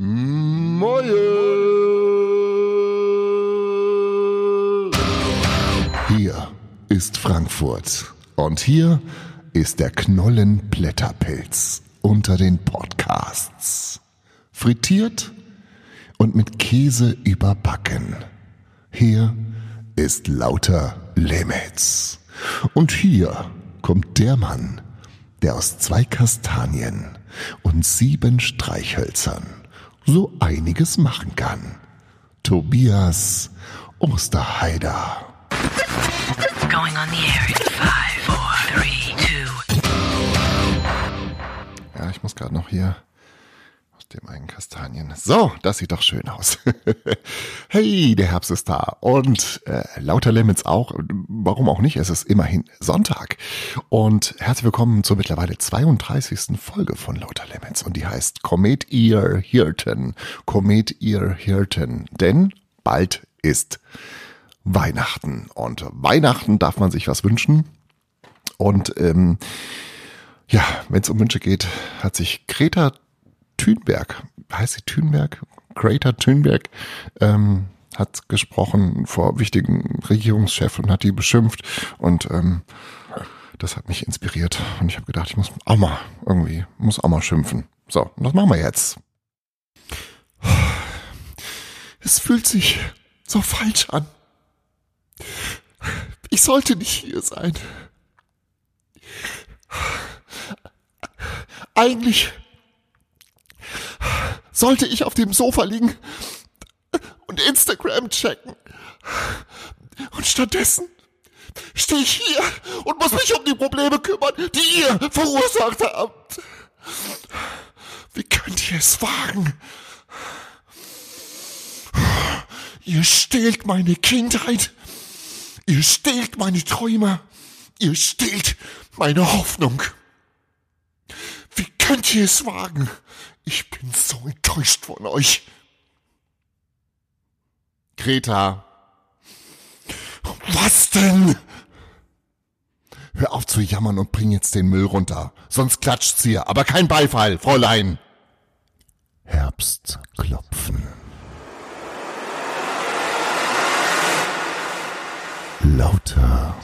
Moje! Hier ist Frankfurt und hier ist der Knollenblätterpilz unter den Podcasts. Frittiert und mit Käse überbacken. Hier ist lauter Limits. Und hier kommt der Mann, der aus zwei Kastanien und sieben Streichhölzern so einiges machen kann. Tobias Osterheider. Going on the air in five, four, three, two. Ja, ich muss gerade noch hier dem einen Kastanien. So, das sieht doch schön aus. hey, der Herbst ist da und äh, lauter Limits auch. Warum auch nicht? Es ist immerhin Sonntag. Und herzlich willkommen zur mittlerweile 32. Folge von Lauter Limits und die heißt Comet Ear Hirten. Comet Ear Hirten. Denn bald ist Weihnachten und Weihnachten darf man sich was wünschen. Und ähm, ja, wenn es um Wünsche geht, hat sich Greta Thunberg, heißt sie Thunberg? Greta Thunberg, ähm, hat gesprochen vor wichtigen Regierungschefs und hat die beschimpft und ähm, das hat mich inspiriert und ich habe gedacht, ich muss auch mal irgendwie, muss auch mal schimpfen. So, und das machen wir jetzt. Es fühlt sich so falsch an. Ich sollte nicht hier sein. Eigentlich sollte ich auf dem Sofa liegen und Instagram checken. Und stattdessen stehe ich hier und muss mich um die Probleme kümmern, die ihr verursacht habt. Wie könnt ihr es wagen? Ihr stehlt meine Kindheit. Ihr stehlt meine Träume. Ihr stehlt meine Hoffnung. Könnt ihr es wagen? Ich bin so enttäuscht von euch. Greta. Was denn? Hör auf zu jammern und bring jetzt den Müll runter. Sonst klatscht's hier. Aber kein Beifall, Fräulein. Herbstklopfen. Lauter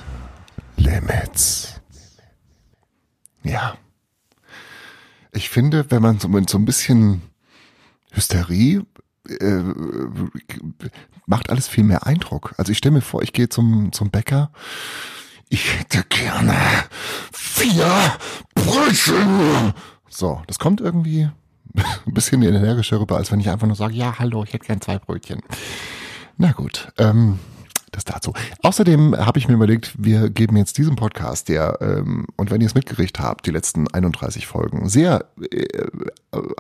Limits. Ja. Ich finde, wenn man so mit so ein bisschen Hysterie äh, macht alles viel mehr Eindruck. Also ich stelle mir vor, ich gehe zum, zum Bäcker. Ich hätte gerne vier Brötchen. So, das kommt irgendwie ein bisschen energischer rüber, als wenn ich einfach nur sage, ja, hallo, ich hätte gern zwei Brötchen. Na gut, ähm, das dazu. Außerdem habe ich mir überlegt, wir geben jetzt diesem Podcast, der, ähm, und wenn ihr es mitgerichtet habt, die letzten 31 Folgen, sehr äh,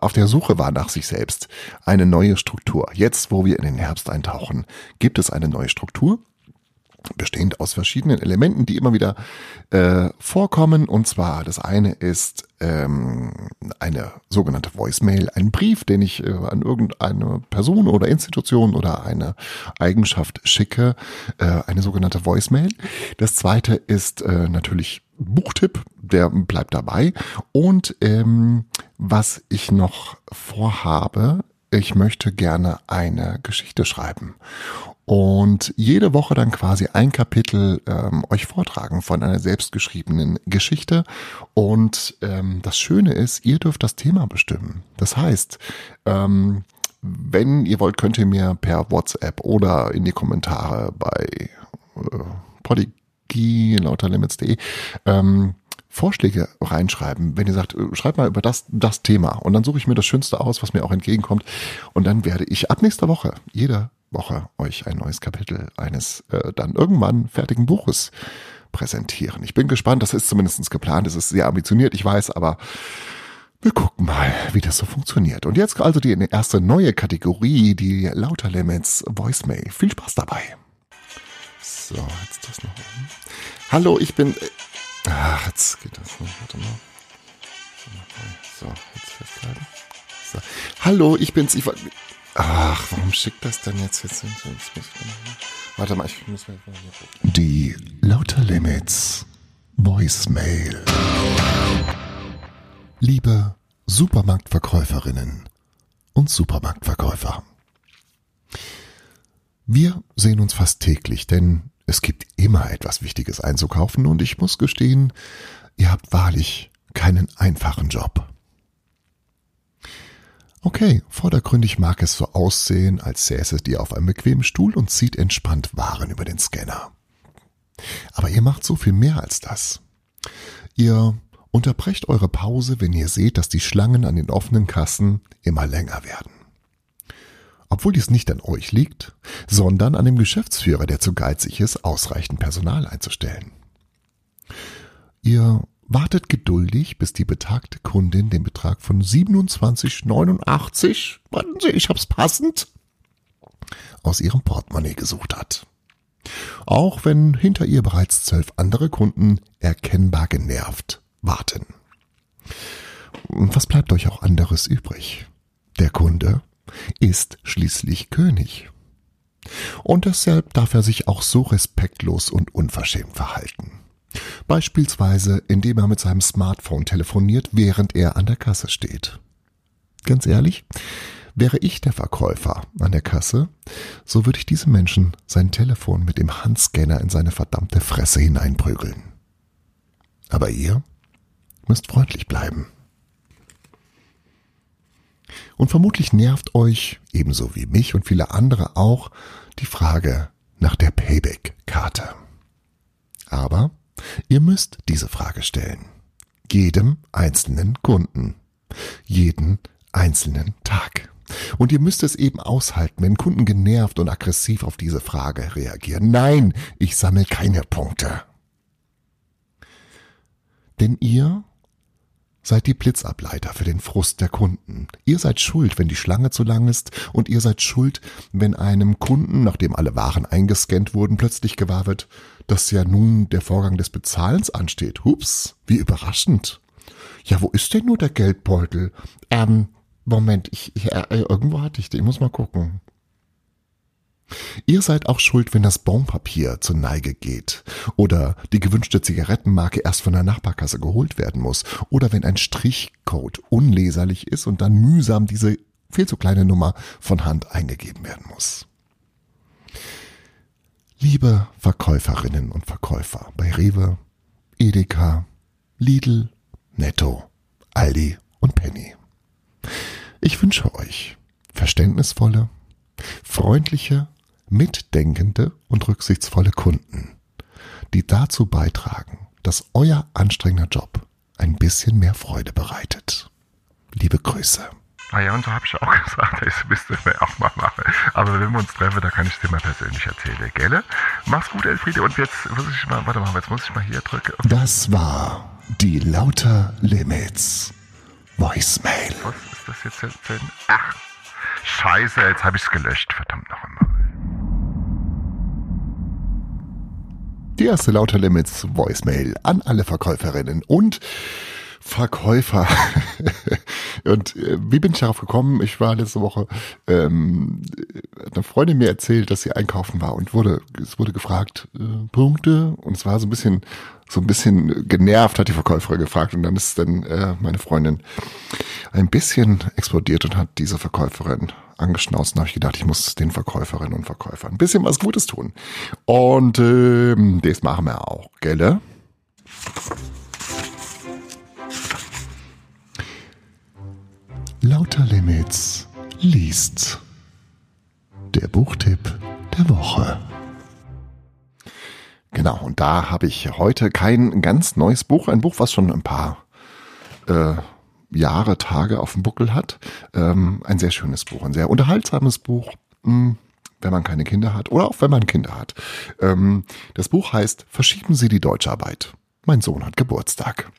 auf der Suche war nach sich selbst, eine neue Struktur. Jetzt, wo wir in den Herbst eintauchen, gibt es eine neue Struktur bestehend aus verschiedenen Elementen, die immer wieder äh, vorkommen. Und zwar das eine ist ähm, eine sogenannte Voicemail, ein Brief, den ich äh, an irgendeine Person oder Institution oder eine Eigenschaft schicke, äh, eine sogenannte Voicemail. Das zweite ist äh, natürlich Buchtipp, der bleibt dabei. Und ähm, was ich noch vorhabe, ich möchte gerne eine Geschichte schreiben und jede Woche dann quasi ein Kapitel ähm, euch vortragen von einer selbstgeschriebenen Geschichte. Und ähm, das Schöne ist, ihr dürft das Thema bestimmen. Das heißt, ähm, wenn ihr wollt, könnt ihr mir per WhatsApp oder in die Kommentare bei äh, Podigy ähm, Vorschläge reinschreiben, wenn ihr sagt, äh, schreibt mal über das, das Thema und dann suche ich mir das Schönste aus, was mir auch entgegenkommt und dann werde ich ab nächster Woche, jede Woche, euch ein neues Kapitel eines äh, dann irgendwann fertigen Buches präsentieren. Ich bin gespannt, das ist zumindest geplant, es ist sehr ambitioniert, ich weiß, aber wir gucken mal, wie das so funktioniert. Und jetzt also die erste neue Kategorie, die Lauter Limits Voicemail. Viel Spaß dabei. So, jetzt das noch oben. Hallo, ich bin... Ach, jetzt geht das nicht. Warte mal. So, jetzt festhalten. So. Hallo, ich bin's. Ich, Ach, warum schickt das denn jetzt? jetzt, jetzt Warte mal, ich muss mal hier gucken. Die Lauter Limits Voicemail. Liebe Supermarktverkäuferinnen und Supermarktverkäufer. Wir sehen uns fast täglich, denn es gibt immer etwas Wichtiges einzukaufen und ich muss gestehen, ihr habt wahrlich keinen einfachen Job. Okay, vordergründig mag es so aussehen, als säße ihr auf einem bequemen Stuhl und zieht entspannt Waren über den Scanner. Aber ihr macht so viel mehr als das. Ihr unterbrecht eure Pause, wenn ihr seht, dass die Schlangen an den offenen Kassen immer länger werden. Obwohl dies nicht an euch liegt, sondern an dem Geschäftsführer, der zu geizig ist, ausreichend Personal einzustellen. Ihr wartet geduldig, bis die betagte Kundin den Betrag von 27,89, warten Sie, ich hab's passend, aus ihrem Portemonnaie gesucht hat. Auch wenn hinter ihr bereits zwölf andere Kunden erkennbar genervt warten. Was bleibt euch auch anderes übrig? Der Kunde ist schließlich König. Und deshalb darf er sich auch so respektlos und unverschämt verhalten. Beispielsweise, indem er mit seinem Smartphone telefoniert, während er an der Kasse steht. Ganz ehrlich, wäre ich der Verkäufer an der Kasse, so würde ich diesem Menschen sein Telefon mit dem Handscanner in seine verdammte Fresse hineinprügeln. Aber ihr müsst freundlich bleiben. Und vermutlich nervt euch, ebenso wie mich und viele andere auch, die Frage nach der Payback-Karte. Aber ihr müsst diese Frage stellen. Jedem einzelnen Kunden. Jeden einzelnen Tag. Und ihr müsst es eben aushalten, wenn Kunden genervt und aggressiv auf diese Frage reagieren. Nein, ich sammle keine Punkte. Denn ihr seid die Blitzableiter für den Frust der Kunden. Ihr seid schuld, wenn die Schlange zu lang ist und ihr seid schuld, wenn einem Kunden, nachdem alle Waren eingescannt wurden, plötzlich gewahr wird, dass ja nun der Vorgang des Bezahlens ansteht. Hups, wie überraschend. Ja, wo ist denn nur der Geldbeutel? Ähm, Moment, ich, ich äh, irgendwo hatte ich den, ich muss mal gucken. Ihr seid auch schuld, wenn das Bonpapier zur Neige geht oder die gewünschte Zigarettenmarke erst von der Nachbarkasse geholt werden muss oder wenn ein Strichcode unleserlich ist und dann mühsam diese viel zu kleine Nummer von Hand eingegeben werden muss. Liebe Verkäuferinnen und Verkäufer bei Rewe, Edeka, Lidl, Netto, Aldi und Penny. Ich wünsche euch verständnisvolle, freundliche mitdenkende und rücksichtsvolle Kunden, die dazu beitragen, dass euer anstrengender Job ein bisschen mehr Freude bereitet. Liebe Grüße. Ah ja, und so habe ich auch gesagt, das müsste ich auch mal machen. Aber wenn wir uns treffen, da kann ich dir mal persönlich erzählen, gell? Mach's gut, Elfriede. Und jetzt muss ich mal, warte mal, jetzt muss ich mal hier drücken. Das war die Lauter Limits Voicemail. Was ist das jetzt? Denn? Ach, scheiße, jetzt habe ich's gelöscht. Verdammt noch einmal. Die erste Lauter Limits Voicemail an alle Verkäuferinnen und Verkäufer. und äh, wie bin ich darauf gekommen? Ich war letzte Woche, ähm, eine Freundin mir erzählt, dass sie einkaufen war und wurde, es wurde gefragt, äh, Punkte. Und es war so ein bisschen, so ein bisschen genervt, hat die Verkäuferin gefragt. Und dann ist dann äh, meine Freundin ein bisschen explodiert und hat diese Verkäuferin angeschnauzt und habe ich gedacht, ich muss den Verkäuferinnen und Verkäufern ein bisschen was Gutes tun. Und ähm, das machen wir auch, gell? Lauter Limits liest. Der Buchtipp der Woche. Genau, und da habe ich heute kein ganz neues Buch, ein Buch, was schon ein paar äh, Jahre, Tage auf dem Buckel hat. Ähm, ein sehr schönes Buch, ein sehr unterhaltsames Buch, mh, hm, wenn man keine Kinder hat oder auch wenn man Kinder hat. Ähm, das Buch heißt Verschieben Sie die Deutscharbeit. Mein Sohn hat Geburtstag.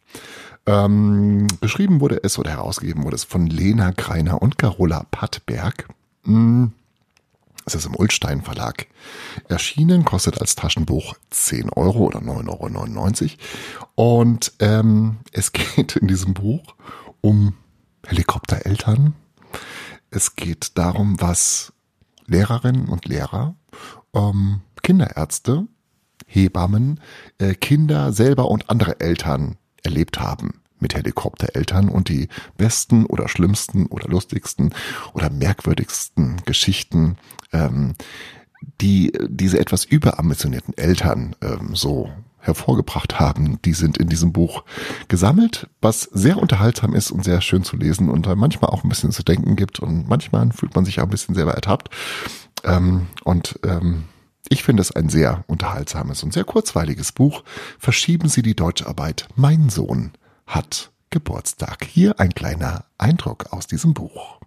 Ähm, geschrieben wurde es oder herausgegeben wurde es von Lena Greiner und Carola Pattberg. Hm, es ist im Ulstein Verlag erschienen, kostet als Taschenbuch 10 Euro oder 9,99 Euro. Und ähm, es geht in diesem Buch um Helikoptereltern. Es geht darum, was Lehrerinnen und Lehrer, ähm, Kinderärzte, Hebammen, äh, Kinder selber und andere Eltern erlebt haben mit Helikoptereltern und die besten oder schlimmsten oder lustigsten oder merkwürdigsten Geschichten, ähm, die diese etwas überambitionierten Eltern ähm, so hervorgebracht haben, die sind in diesem Buch gesammelt, was sehr unterhaltsam ist und sehr schön zu lesen und manchmal auch ein bisschen zu denken gibt und manchmal fühlt man sich auch ein bisschen selber ertappt. Ähm, und ähm, ich finde es ein sehr unterhaltsames und sehr kurzweiliges Buch. Verschieben Sie die Deutscharbeit. Mein Sohn hat Geburtstag. Hier ein kleiner Eindruck aus diesem Buch.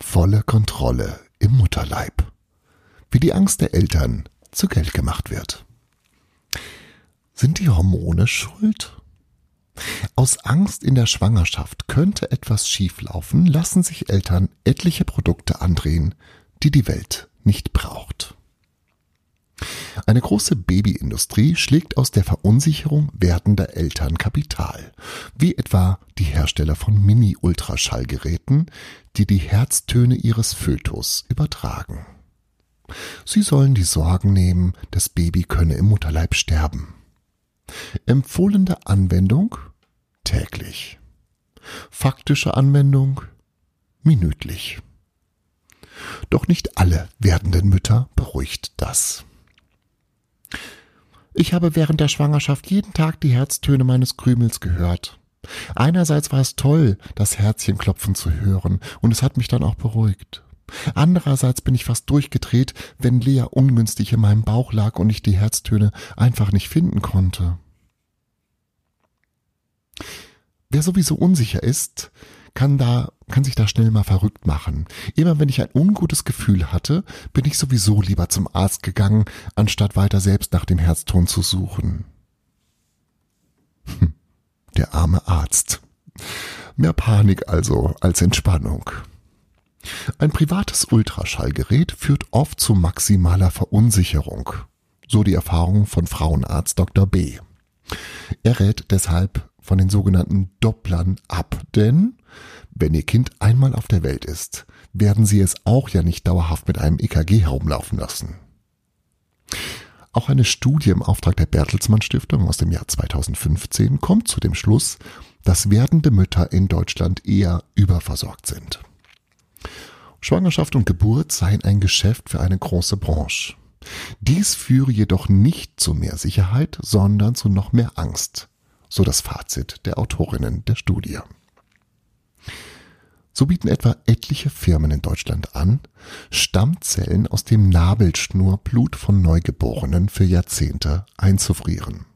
Volle Kontrolle im Mutterleib. Wie die Angst der Eltern zu Geld gemacht wird. Sind die Hormone schuld? Aus Angst in der Schwangerschaft könnte etwas schieflaufen, lassen sich Eltern etliche Produkte andrehen, die die Welt nicht braucht. Eine große Babyindustrie schlägt aus der Verunsicherung werdender Eltern Kapital, wie etwa die Hersteller von Mini-Ultraschallgeräten, die die Herztöne ihres Fötus übertragen. Sie sollen die Sorgen nehmen, das Baby könne im Mutterleib sterben. Empfohlene Anwendung täglich. Faktische Anwendung minütlich. Doch nicht alle werdenden Mütter beruhigt das. Ich habe während der Schwangerschaft jeden Tag die Herztöne meines Krümels gehört. Einerseits war es toll, das Herzchen klopfen zu hören, und es hat mich dann auch beruhigt. Andererseits bin ich fast durchgedreht, wenn Lea ungünstig in meinem Bauch lag und ich die Herztöne einfach nicht finden konnte. Wer sowieso unsicher ist, kann da, kann sich da schnell mal verrückt machen. Immer wenn ich ein ungutes Gefühl hatte, bin ich sowieso lieber zum Arzt gegangen, anstatt weiter selbst nach dem Herzton zu suchen. Hm, der arme Arzt. Mehr Panik also als Entspannung. Ein privates Ultraschallgerät führt oft zu maximaler Verunsicherung. So die Erfahrung von Frauenarzt Dr. B. Er rät deshalb von den sogenannten Dopplern ab, denn wenn Ihr Kind einmal auf der Welt ist, werden Sie es auch ja nicht dauerhaft mit einem EKG herumlaufen lassen. Auch eine Studie im Auftrag der Bertelsmann Stiftung aus dem Jahr 2015 kommt zu dem Schluss, dass werdende Mütter in Deutschland eher überversorgt sind. Schwangerschaft und Geburt seien ein Geschäft für eine große Branche. Dies führe jedoch nicht zu mehr Sicherheit, sondern zu noch mehr Angst, so das Fazit der Autorinnen der Studie. So bieten etwa etliche Firmen in Deutschland an, Stammzellen aus dem Nabelschnurblut von Neugeborenen für Jahrzehnte einzufrieren.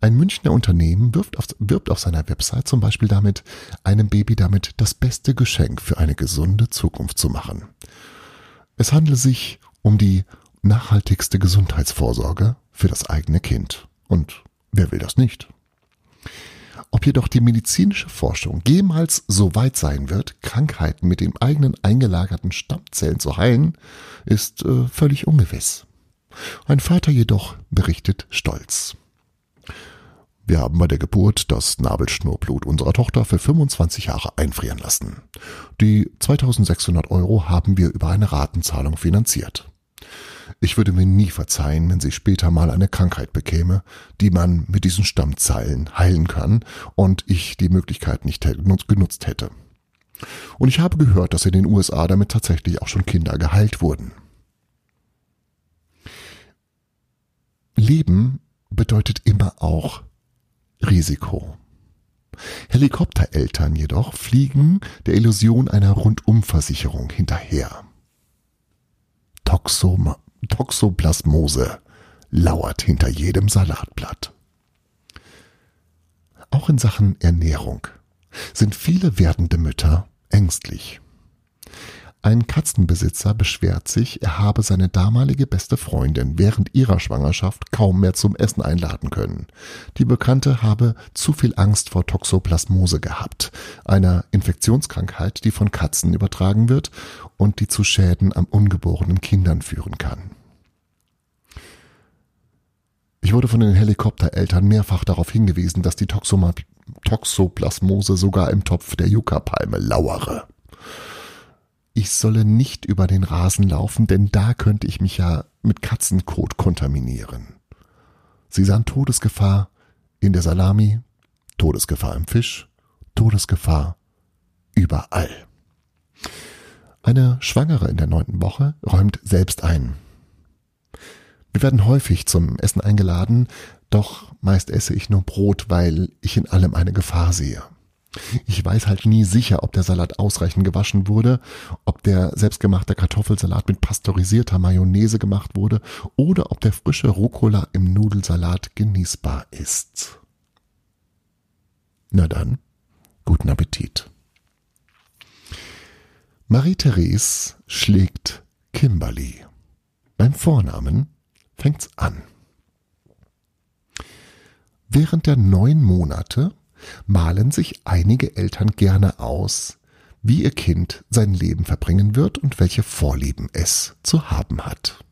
Ein Münchner Unternehmen wirft auf, wirbt auf seiner Website zum Beispiel damit, einem Baby damit das beste Geschenk für eine gesunde Zukunft zu machen. Es handle sich um die nachhaltigste Gesundheitsvorsorge für das eigene Kind. Und Wer will das nicht? Ob jedoch die medizinische Forschung jemals so weit sein wird, Krankheiten mit den eigenen eingelagerten Stammzellen zu heilen, ist äh, völlig ungewiss. Ein Vater jedoch berichtet stolz. Wir haben bei der Geburt das Nabelschnurblut unserer Tochter für 25 Jahre einfrieren lassen. Die 2600 Euro haben wir über eine Ratenzahlung finanziert. Ich würde mir nie verzeihen, wenn sie später mal eine Krankheit bekäme, die man mit diesen Stammzeilen heilen kann und ich die Möglichkeit nicht genutzt hätte. Und ich habe gehört, dass in den USA damit tatsächlich auch schon Kinder geheilt wurden. Leben bedeutet immer auch Risiko. Helikoptereltern jedoch fliegen der Illusion einer Rundumversicherung hinterher. Toxoma Toxoplasmose lauert hinter jedem Salatblatt. Auch in Sachen Ernährung sind viele werdende Mütter ängstlich. Ein Katzenbesitzer beschwert sich, er habe seine damalige beste Freundin während ihrer Schwangerschaft kaum mehr zum Essen einladen können. Die Bekannte habe zu viel Angst vor Toxoplasmose gehabt, einer Infektionskrankheit, die von Katzen übertragen wird und die zu Schäden am ungeborenen Kindern führen kann. Ich wurde von den Helikoptereltern mehrfach darauf hingewiesen, dass die Toxoma Toxoplasmose sogar im Topf der Yucca-Palme lauere ich solle nicht über den Rasen laufen, denn da könnte ich mich ja mit Katzenkot kontaminieren. Sie sahen Todesgefahr in der Salami, Todesgefahr im Fisch, Todesgefahr überall. Eine Schwangere in der neunten Woche räumt selbst ein. Wir werden häufig zum Essen eingeladen, doch meist esse ich nur Brot, weil ich in allem eine Gefahr sehe. Ich weiß halt nie sicher, ob der Salat ausreichend gewaschen wurde, ob der selbstgemachte Kartoffelsalat mit pasteurisierter Mayonnaise gemacht wurde oder ob der frische Rucola im Nudelsalat genießbar ist. Na dann, guten Appetit. Marie-Therese schlägt Kimberly. Beim Vornamen fängt's an. Während der neun Monate malen sich einige Eltern gerne aus, wie ihr Kind sein Leben verbringen wird und welche Vorlieben es zu haben hat.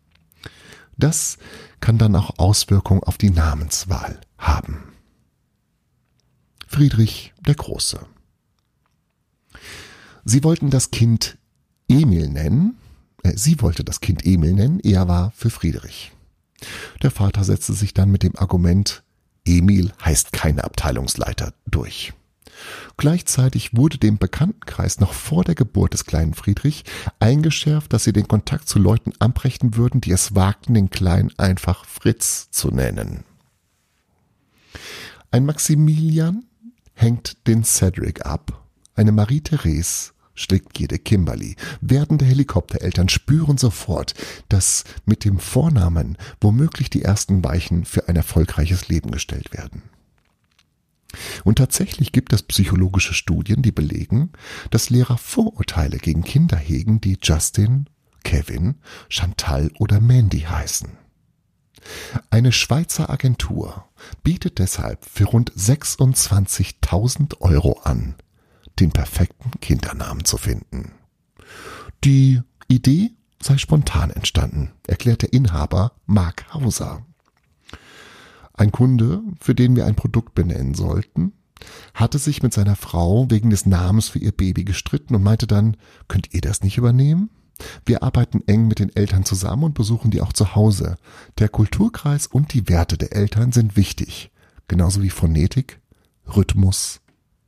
Das kann dann auch Auswirkungen auf die Namenswahl haben. Friedrich der Große. Sie wollten das Kind Emil nennen, äh, sie wollte das Kind Emil nennen, er war für Friedrich. Der Vater setzte sich dann mit dem Argument, Emil heißt keine Abteilungsleiter durch. Gleichzeitig wurde dem Bekanntenkreis noch vor der Geburt des kleinen Friedrich eingeschärft, dass sie den Kontakt zu Leuten abbrechen würden, die es wagten, den Kleinen einfach Fritz zu nennen. Ein Maximilian hängt den Cedric ab, eine Marie-Therese schlägt jede Kimberly. Werdende Helikoptereltern spüren sofort, dass mit dem Vornamen womöglich die ersten Weichen für ein erfolgreiches Leben gestellt werden. Und tatsächlich gibt es psychologische Studien, die belegen, dass Lehrer Vorurteile gegen Kinder hegen, die Justin, Kevin, Chantal oder Mandy heißen. Eine Schweizer Agentur bietet deshalb für rund 26.000 Euro an, den perfekten Kindernamen zu finden. Die Idee sei spontan entstanden, erklärt der Inhaber Mark Hauser. Ein Kunde, für den wir ein Produkt benennen sollten, hatte sich mit seiner Frau wegen des Namens für ihr Baby gestritten und meinte dann, könnt ihr das nicht übernehmen? Wir arbeiten eng mit den Eltern zusammen und besuchen die auch zu Hause. Der Kulturkreis und die Werte der Eltern sind wichtig, genauso wie Phonetik, Rhythmus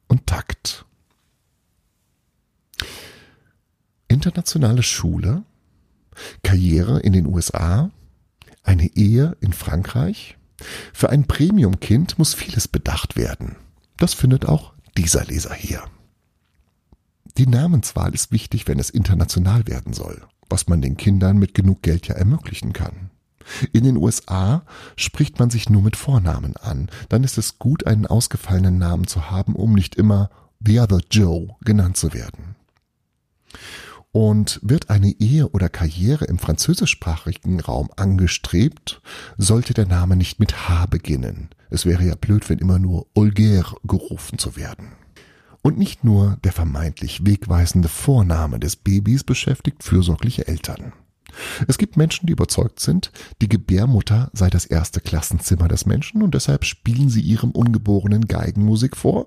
und Takt. Internationale Schule, Karriere in den USA, eine Ehe in Frankreich. Für ein Premium-Kind muss vieles bedacht werden. Das findet auch dieser Leser hier. Die Namenswahl ist wichtig, wenn es international werden soll, was man den Kindern mit genug Geld ja ermöglichen kann. In den USA spricht man sich nur mit Vornamen an, dann ist es gut, einen ausgefallenen Namen zu haben, um nicht immer The Other Joe genannt zu werden. Und wird eine Ehe oder Karriere im französischsprachigen Raum angestrebt, sollte der Name nicht mit H beginnen. Es wäre ja blöd, wenn immer nur Olger gerufen zu werden. Und nicht nur der vermeintlich wegweisende Vorname des Babys beschäftigt fürsorgliche Eltern. Es gibt Menschen, die überzeugt sind, die Gebärmutter sei das erste Klassenzimmer des Menschen und deshalb spielen sie ihrem Ungeborenen Geigenmusik vor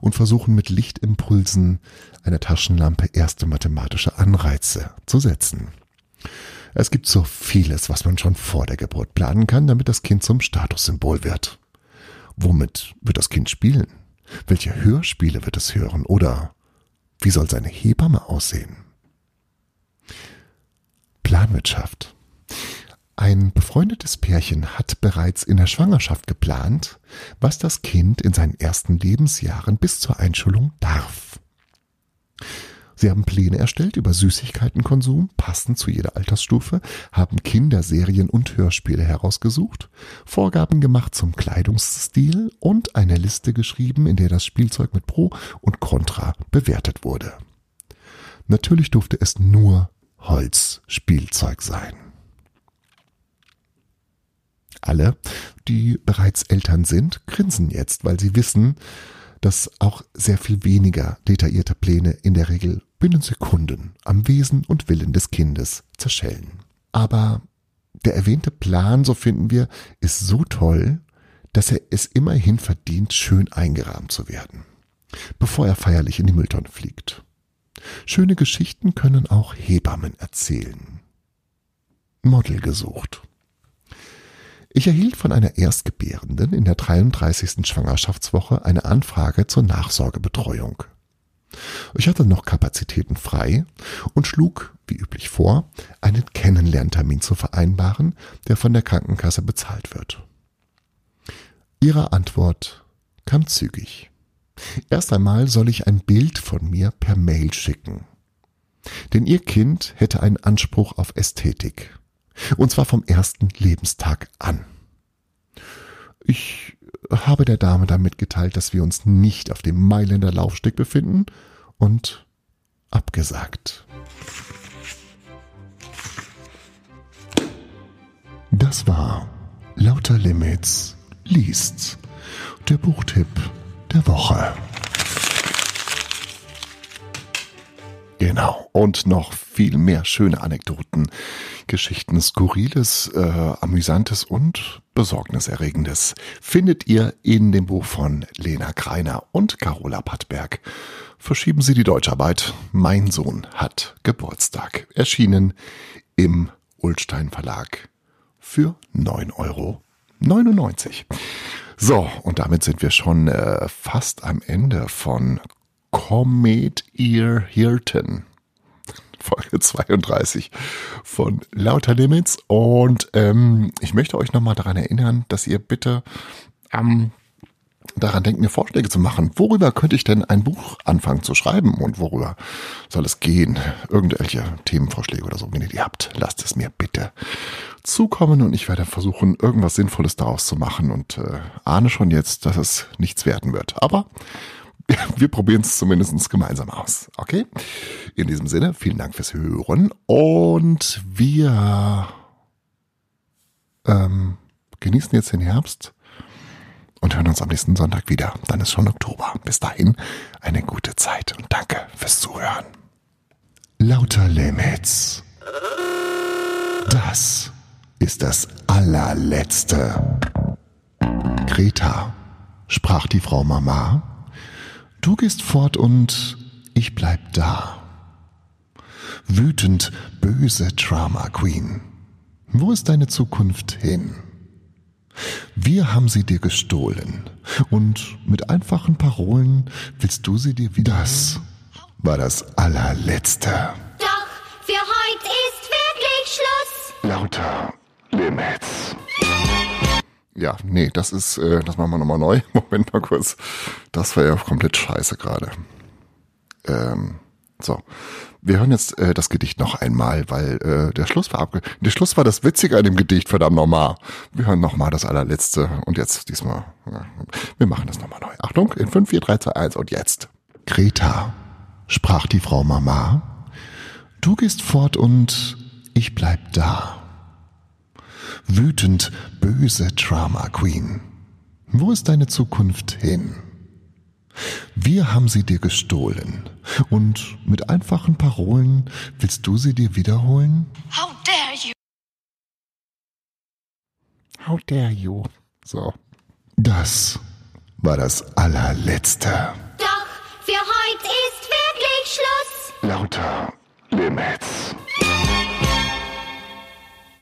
und versuchen mit Lichtimpulsen einer Taschenlampe erste mathematische Anreize zu setzen. Es gibt so vieles, was man schon vor der Geburt planen kann, damit das Kind zum Statussymbol wird. Womit wird das Kind spielen? Welche Hörspiele wird es hören? Oder wie soll seine Hebamme aussehen? Planwirtschaft. Ein befreundetes Pärchen hat bereits in der Schwangerschaft geplant, was das Kind in seinen ersten Lebensjahren bis zur Einschulung darf. Sie haben Pläne erstellt über Süßigkeitenkonsum, passend zu jeder Altersstufe, haben Kinderserien und Hörspiele herausgesucht, Vorgaben gemacht zum Kleidungsstil und eine Liste geschrieben, in der das Spielzeug mit Pro und Contra bewertet wurde. Natürlich durfte es nur Holzspielzeug sein. Alle, die bereits Eltern sind, grinsen jetzt, weil sie wissen, dass auch sehr viel weniger detaillierte Pläne in der Regel binnen Sekunden am Wesen und Willen des Kindes zerschellen. Aber der erwähnte Plan, so finden wir, ist so toll, dass er es immerhin verdient, schön eingerahmt zu werden, bevor er feierlich in die Mülltonne fliegt. Schöne Geschichten können auch Hebammen erzählen. Model gesucht. Ich erhielt von einer Erstgebärenden in der 33. Schwangerschaftswoche eine Anfrage zur Nachsorgebetreuung. Ich hatte noch Kapazitäten frei und schlug, wie üblich vor, einen Kennenlerntermin zu vereinbaren, der von der Krankenkasse bezahlt wird. Ihre Antwort kam zügig. Erst einmal soll ich ein Bild von mir per Mail schicken. Denn ihr Kind hätte einen Anspruch auf Ästhetik. Und zwar vom ersten Lebenstag an. Ich habe der Dame dann mitgeteilt, dass wir uns nicht auf dem Mailänder Laufsteg befinden und abgesagt. Das war Lauter Limits liest. Der Buchtipp der Woche. Genau. Und noch viel mehr schöne Anekdoten, Geschichten, Skurriles, äh, Amüsantes und Besorgniserregendes findet ihr in dem Buch von Lena Kreiner und Carola Pattberg. Verschieben Sie die Deutscharbeit. Mein Sohn hat Geburtstag. Erschienen im Ulstein Verlag für 9,99 Euro. So, und damit sind wir schon äh, fast am Ende von Comet Ear Hilton. Folge 32 von Lauter Limits. Und ähm, ich möchte euch nochmal daran erinnern, dass ihr bitte ähm, daran denkt, mir Vorschläge zu machen. Worüber könnte ich denn ein Buch anfangen zu schreiben und worüber soll es gehen? Irgendwelche Themenvorschläge oder so, wenn ihr die habt, lasst es mir bitte zukommen und ich werde versuchen, irgendwas Sinnvolles daraus zu machen und äh, ahne schon jetzt, dass es nichts werden wird. Aber wir probieren es zumindest gemeinsam aus. Okay? In diesem Sinne, vielen Dank fürs Hören und wir ähm, genießen jetzt den Herbst und hören uns am nächsten Sonntag wieder. Dann ist schon Oktober. Bis dahin eine gute Zeit und danke fürs Zuhören. Lauter Limits. Das ist das allerletzte. Greta, sprach die Frau Mama, du gehst fort und ich bleib da. Wütend, böse Drama Queen, wo ist deine Zukunft hin? Wir haben sie dir gestohlen und mit einfachen Parolen willst du sie dir wieder. Das war das allerletzte. Doch für heute ist wirklich Schluss. Lauter Limits. Ja, nee, das ist, äh, das machen wir nochmal neu. Moment mal kurz. Das war ja komplett scheiße gerade. Ähm, so. Wir hören jetzt äh, das Gedicht noch einmal, weil äh, der Schluss war abge... Der Schluss war das Witzige an dem Gedicht, verdammt nochmal. Wir hören nochmal das allerletzte und jetzt diesmal... Ja, wir machen das nochmal neu. Achtung, in 5, 4, 3, 2, 1 und jetzt. Greta, sprach die Frau Mama, du gehst fort und ich bleib da. Wütend, böse Drama Queen. Wo ist deine Zukunft hin? Wir haben sie dir gestohlen und mit einfachen Parolen willst du sie dir wiederholen? How dare you? How dare you? So. Das war das allerletzte. Doch für heute ist wirklich Schluss. Lauter Limits.